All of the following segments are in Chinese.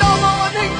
Don't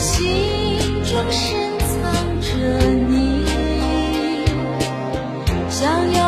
心中深藏着你想要